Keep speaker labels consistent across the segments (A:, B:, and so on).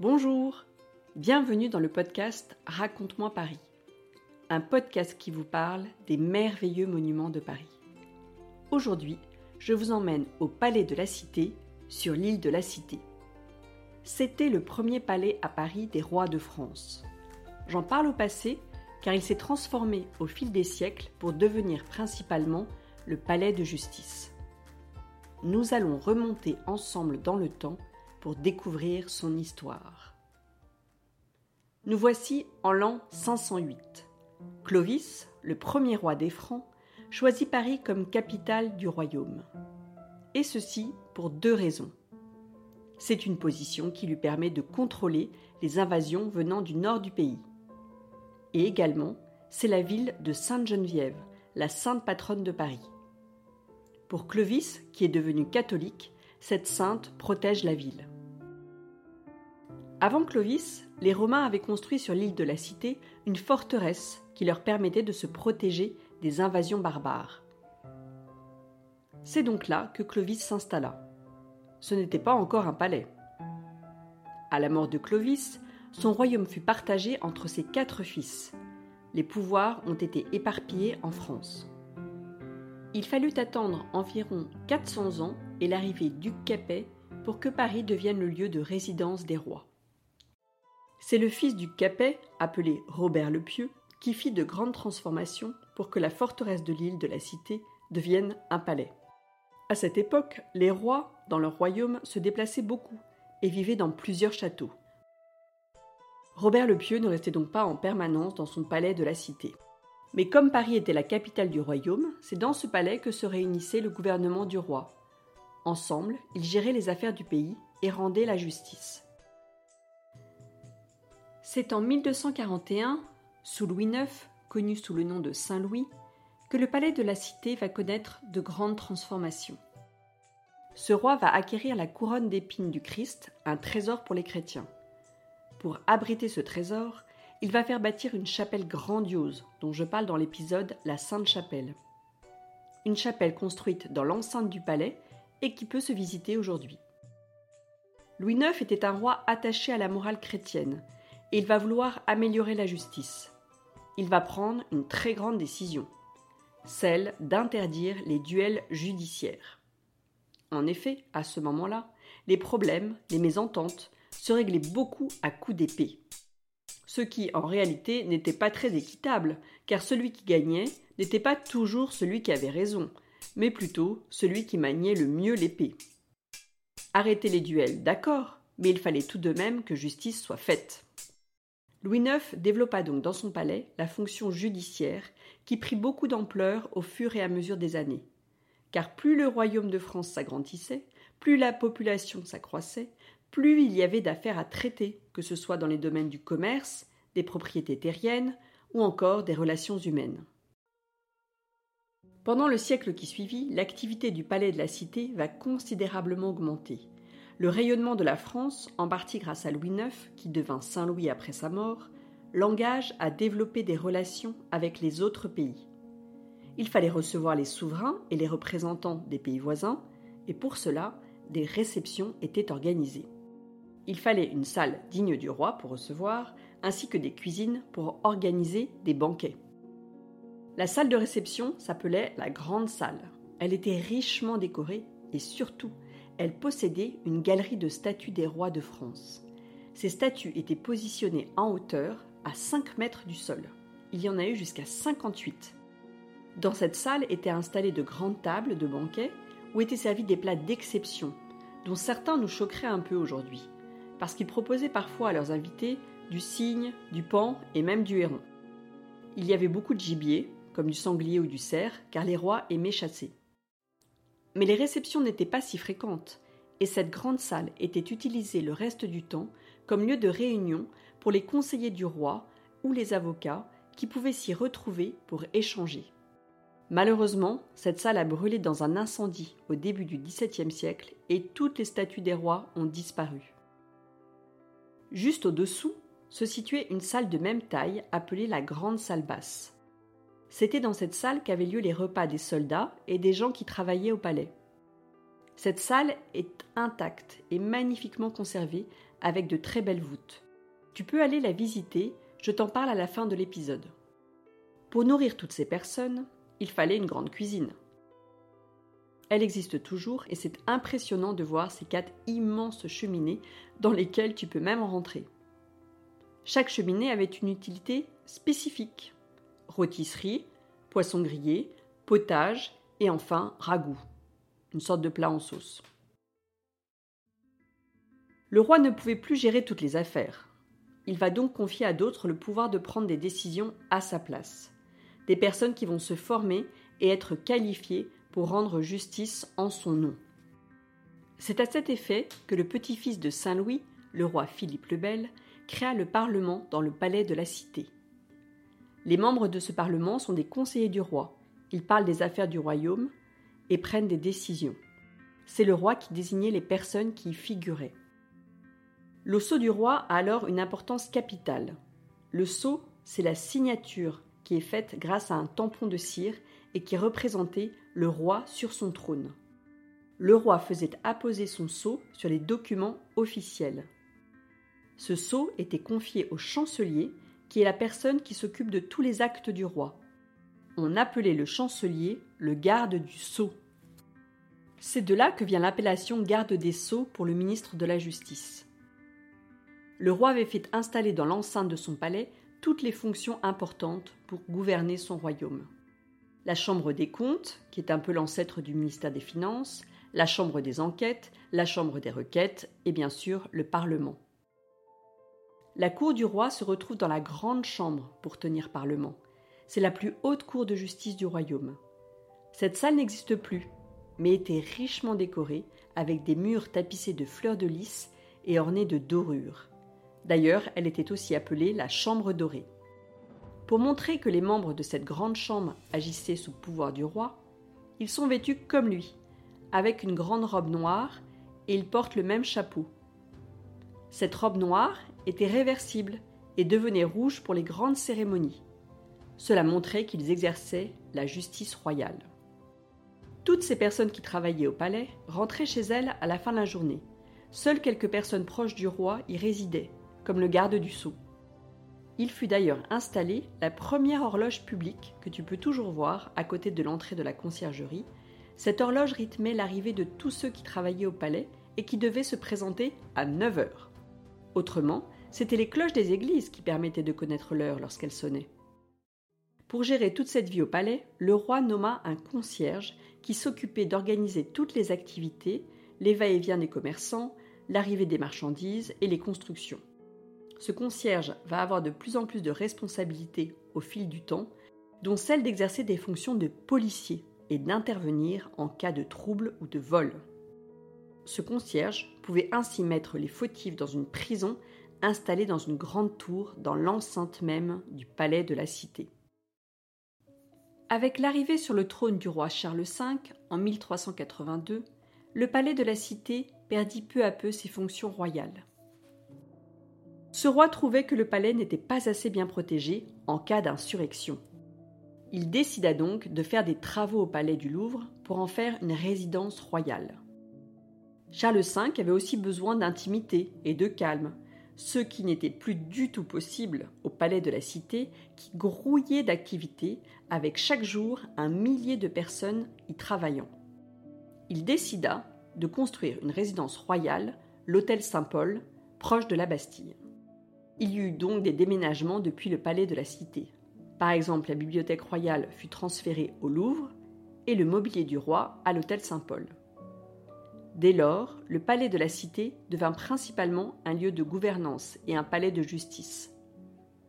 A: Bonjour, bienvenue dans le podcast Raconte-moi Paris, un podcast qui vous parle des merveilleux monuments de Paris. Aujourd'hui, je vous emmène au Palais de la Cité, sur l'île de la Cité. C'était le premier palais à Paris des rois de France. J'en parle au passé car il s'est transformé au fil des siècles pour devenir principalement le palais de justice. Nous allons remonter ensemble dans le temps pour découvrir son histoire. Nous voici en l'an 508. Clovis, le premier roi des Francs, choisit Paris comme capitale du royaume. Et ceci pour deux raisons. C'est une position qui lui permet de contrôler les invasions venant du nord du pays. Et également, c'est la ville de Sainte-Geneviève, la sainte patronne de Paris. Pour Clovis, qui est devenu catholique, cette sainte protège la ville. Avant Clovis, les Romains avaient construit sur l'île de la Cité une forteresse qui leur permettait de se protéger des invasions barbares. C'est donc là que Clovis s'installa. Ce n'était pas encore un palais. À la mort de Clovis, son royaume fut partagé entre ses quatre fils. Les pouvoirs ont été éparpillés en France. Il fallut attendre environ 400 ans et l'arrivée du Capet pour que Paris devienne le lieu de résidence des rois. C'est le fils du Capet, appelé Robert le Pieux, qui fit de grandes transformations pour que la forteresse de l'île de la Cité devienne un palais. À cette époque, les rois, dans leur royaume, se déplaçaient beaucoup et vivaient dans plusieurs châteaux. Robert le Pieux ne restait donc pas en permanence dans son palais de la Cité. Mais comme Paris était la capitale du royaume, c'est dans ce palais que se réunissait le gouvernement du roi. Ensemble, ils géraient les affaires du pays et rendaient la justice. C'est en 1241, sous Louis IX, connu sous le nom de Saint-Louis, que le palais de la Cité va connaître de grandes transformations. Ce roi va acquérir la couronne d'épines du Christ, un trésor pour les chrétiens. Pour abriter ce trésor, il va faire bâtir une chapelle grandiose, dont je parle dans l'épisode La Sainte Chapelle. Une chapelle construite dans l'enceinte du palais et qui peut se visiter aujourd'hui. Louis IX était un roi attaché à la morale chrétienne il va vouloir améliorer la justice. Il va prendre une très grande décision, celle d'interdire les duels judiciaires. En effet, à ce moment-là, les problèmes, les mésententes, se réglaient beaucoup à coups d'épée. Ce qui, en réalité, n'était pas très équitable, car celui qui gagnait n'était pas toujours celui qui avait raison, mais plutôt celui qui maniait le mieux l'épée. Arrêter les duels, d'accord, mais il fallait tout de même que justice soit faite. Louis IX développa donc dans son palais la fonction judiciaire qui prit beaucoup d'ampleur au fur et à mesure des années. Car plus le royaume de France s'agrandissait, plus la population s'accroissait, plus il y avait d'affaires à traiter, que ce soit dans les domaines du commerce, des propriétés terriennes ou encore des relations humaines. Pendant le siècle qui suivit, l'activité du palais de la Cité va considérablement augmenter. Le rayonnement de la France, en partie grâce à Louis IX, qui devint Saint-Louis après sa mort, l'engage à développer des relations avec les autres pays. Il fallait recevoir les souverains et les représentants des pays voisins, et pour cela, des réceptions étaient organisées. Il fallait une salle digne du roi pour recevoir, ainsi que des cuisines pour organiser des banquets. La salle de réception s'appelait la Grande Salle. Elle était richement décorée et surtout, elle possédait une galerie de statues des rois de France. Ces statues étaient positionnées en hauteur, à 5 mètres du sol. Il y en a eu jusqu'à 58. Dans cette salle étaient installées de grandes tables de banquet où étaient servis des plats d'exception, dont certains nous choqueraient un peu aujourd'hui, parce qu'ils proposaient parfois à leurs invités du cygne, du pan et même du héron. Il y avait beaucoup de gibier, comme du sanglier ou du cerf, car les rois aimaient chasser. Mais les réceptions n'étaient pas si fréquentes, et cette grande salle était utilisée le reste du temps comme lieu de réunion pour les conseillers du roi ou les avocats qui pouvaient s'y retrouver pour échanger. Malheureusement, cette salle a brûlé dans un incendie au début du XVIIe siècle et toutes les statues des rois ont disparu. Juste au-dessous se situait une salle de même taille appelée la grande salle basse. C'était dans cette salle qu'avaient lieu les repas des soldats et des gens qui travaillaient au palais. Cette salle est intacte et magnifiquement conservée avec de très belles voûtes. Tu peux aller la visiter, je t'en parle à la fin de l'épisode. Pour nourrir toutes ces personnes, il fallait une grande cuisine. Elle existe toujours et c'est impressionnant de voir ces quatre immenses cheminées dans lesquelles tu peux même rentrer. Chaque cheminée avait une utilité spécifique. Rôtisserie, poisson grillé, potage et enfin ragoût, une sorte de plat en sauce. Le roi ne pouvait plus gérer toutes les affaires. Il va donc confier à d'autres le pouvoir de prendre des décisions à sa place. Des personnes qui vont se former et être qualifiées pour rendre justice en son nom. C'est à cet effet que le petit-fils de Saint Louis, le roi Philippe le Bel, créa le Parlement dans le palais de la Cité. Les membres de ce Parlement sont des conseillers du roi. Ils parlent des affaires du royaume et prennent des décisions. C'est le roi qui désignait les personnes qui y figuraient. Le sceau du roi a alors une importance capitale. Le sceau, c'est la signature qui est faite grâce à un tampon de cire et qui représentait le roi sur son trône. Le roi faisait apposer son sceau sur les documents officiels. Ce sceau était confié au chancelier, qui est la personne qui s'occupe de tous les actes du roi. On appelait le chancelier le garde du sceau. C'est de là que vient l'appellation garde des sceaux pour le ministre de la Justice. Le roi avait fait installer dans l'enceinte de son palais toutes les fonctions importantes pour gouverner son royaume la Chambre des comptes, qui est un peu l'ancêtre du ministère des Finances, la Chambre des enquêtes, la Chambre des requêtes et bien sûr le Parlement. La cour du roi se retrouve dans la grande chambre pour tenir parlement. C'est la plus haute cour de justice du royaume. Cette salle n'existe plus, mais était richement décorée avec des murs tapissés de fleurs de lys et ornés de dorures. D'ailleurs, elle était aussi appelée la chambre dorée. Pour montrer que les membres de cette grande chambre agissaient sous pouvoir du roi, ils sont vêtus comme lui, avec une grande robe noire, et ils portent le même chapeau. Cette robe noire était réversible et devenait rouge pour les grandes cérémonies. Cela montrait qu'ils exerçaient la justice royale. Toutes ces personnes qui travaillaient au palais rentraient chez elles à la fin de la journée. Seules quelques personnes proches du roi y résidaient, comme le garde du sceau. Il fut d'ailleurs installé la première horloge publique que tu peux toujours voir à côté de l'entrée de la conciergerie. Cette horloge rythmait l'arrivée de tous ceux qui travaillaient au palais et qui devaient se présenter à 9 heures. Autrement, c'étaient les cloches des églises qui permettaient de connaître l'heure lorsqu'elle sonnait. Pour gérer toute cette vie au palais, le roi nomma un concierge qui s'occupait d'organiser toutes les activités, les va-et-vient des commerçants, l'arrivée des marchandises et les constructions ce concierge va avoir de plus en plus de responsabilités au fil du temps, dont celle d'exercer des fonctions de policier et d'intervenir en cas de trouble ou de vol. Ce concierge pouvait ainsi mettre les fautifs dans une prison installée dans une grande tour dans l'enceinte même du palais de la cité. Avec l'arrivée sur le trône du roi Charles V en 1382, le palais de la cité perdit peu à peu ses fonctions royales. Ce roi trouvait que le palais n'était pas assez bien protégé en cas d'insurrection. Il décida donc de faire des travaux au palais du Louvre pour en faire une résidence royale. Charles V avait aussi besoin d'intimité et de calme, ce qui n'était plus du tout possible au palais de la Cité qui grouillait d'activités avec chaque jour un millier de personnes y travaillant. Il décida de construire une résidence royale, l'hôtel Saint-Paul, proche de la Bastille. Il y eut donc des déménagements depuis le palais de la Cité. Par exemple, la bibliothèque royale fut transférée au Louvre et le mobilier du roi à l'hôtel Saint-Paul. Dès lors, le palais de la Cité devint principalement un lieu de gouvernance et un palais de justice.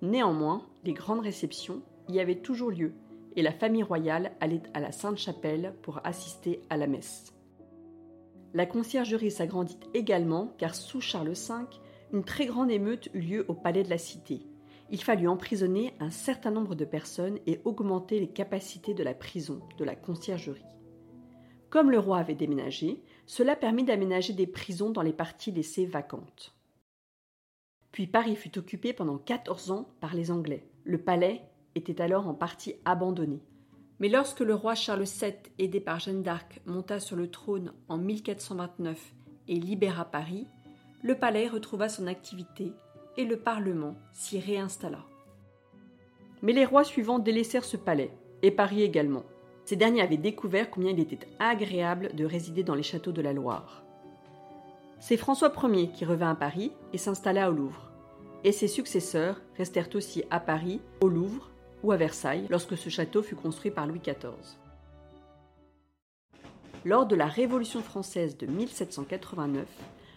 A: Néanmoins, les grandes réceptions y avaient toujours lieu et la famille royale allait à la Sainte-Chapelle pour assister à la messe. La conciergerie s'agrandit également car sous Charles V, une très grande émeute eut lieu au palais de la Cité. Il fallut emprisonner un certain nombre de personnes et augmenter les capacités de la prison, de la conciergerie. Comme le roi avait déménagé, cela permit d'aménager des prisons dans les parties laissées vacantes. Puis Paris fut occupé pendant 14 ans par les Anglais. Le palais était alors en partie abandonné. Mais lorsque le roi Charles VII, aidé par Jeanne d'Arc, monta sur le trône en 1429 et libéra Paris, le palais retrouva son activité et le Parlement s'y réinstalla. Mais les rois suivants délaissèrent ce palais, et Paris également. Ces derniers avaient découvert combien il était agréable de résider dans les châteaux de la Loire. C'est François Ier qui revint à Paris et s'installa au Louvre. Et ses successeurs restèrent aussi à Paris, au Louvre ou à Versailles lorsque ce château fut construit par Louis XIV. Lors de la Révolution française de 1789,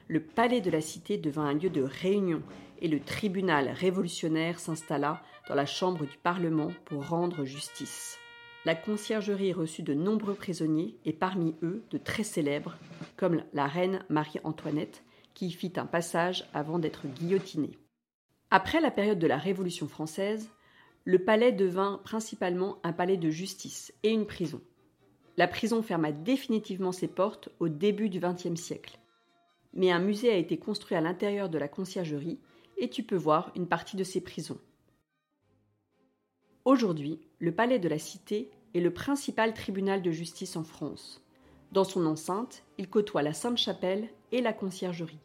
A: le palais de la Cité devint un lieu de réunion et le tribunal révolutionnaire s'installa dans la chambre du Parlement pour rendre justice. La conciergerie reçut de nombreux prisonniers et parmi eux de très célèbres, comme la reine Marie-Antoinette, qui y fit un passage avant d'être guillotinée. Après la période de la Révolution française, le palais devint principalement un palais de justice et une prison. La prison ferma définitivement ses portes au début du XXe siècle. Mais un musée a été construit à l'intérieur de la conciergerie et tu peux voir une partie de ces prisons. Aujourd'hui, le Palais de la Cité est le principal tribunal de justice en France. Dans son enceinte, il côtoie la Sainte-Chapelle et la conciergerie.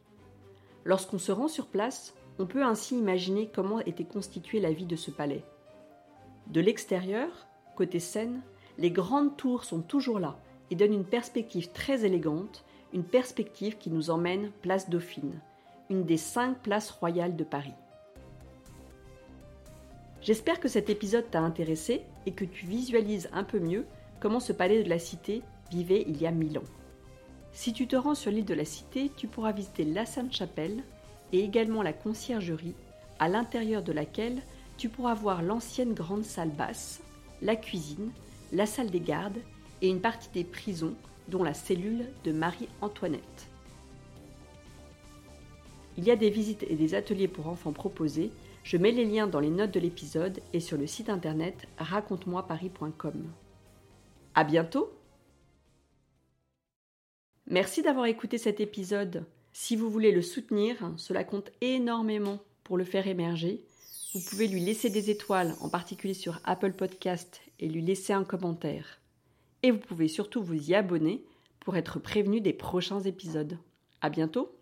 A: Lorsqu'on se rend sur place, on peut ainsi imaginer comment était constituée la vie de ce palais. De l'extérieur, côté Seine, les grandes tours sont toujours là et donnent une perspective très élégante, une perspective qui nous emmène place Dauphine, une des cinq places royales de Paris. J'espère que cet épisode t'a intéressé et que tu visualises un peu mieux comment ce palais de la Cité vivait il y a mille ans. Si tu te rends sur l'île de la Cité, tu pourras visiter la Sainte-Chapelle et également la conciergerie, à l'intérieur de laquelle tu pourras voir l'ancienne grande salle basse, la cuisine, la salle des gardes et une partie des prisons, dont la cellule de Marie-Antoinette. Il y a des visites et des ateliers pour enfants proposés je mets les liens dans les notes de l'épisode et sur le site internet raconte-moi-paris.com. À bientôt! Merci d'avoir écouté cet épisode. Si vous voulez le soutenir, cela compte énormément pour le faire émerger. Vous pouvez lui laisser des étoiles, en particulier sur Apple Podcast, et lui laisser un commentaire. Et vous pouvez surtout vous y abonner pour être prévenu des prochains épisodes. À bientôt!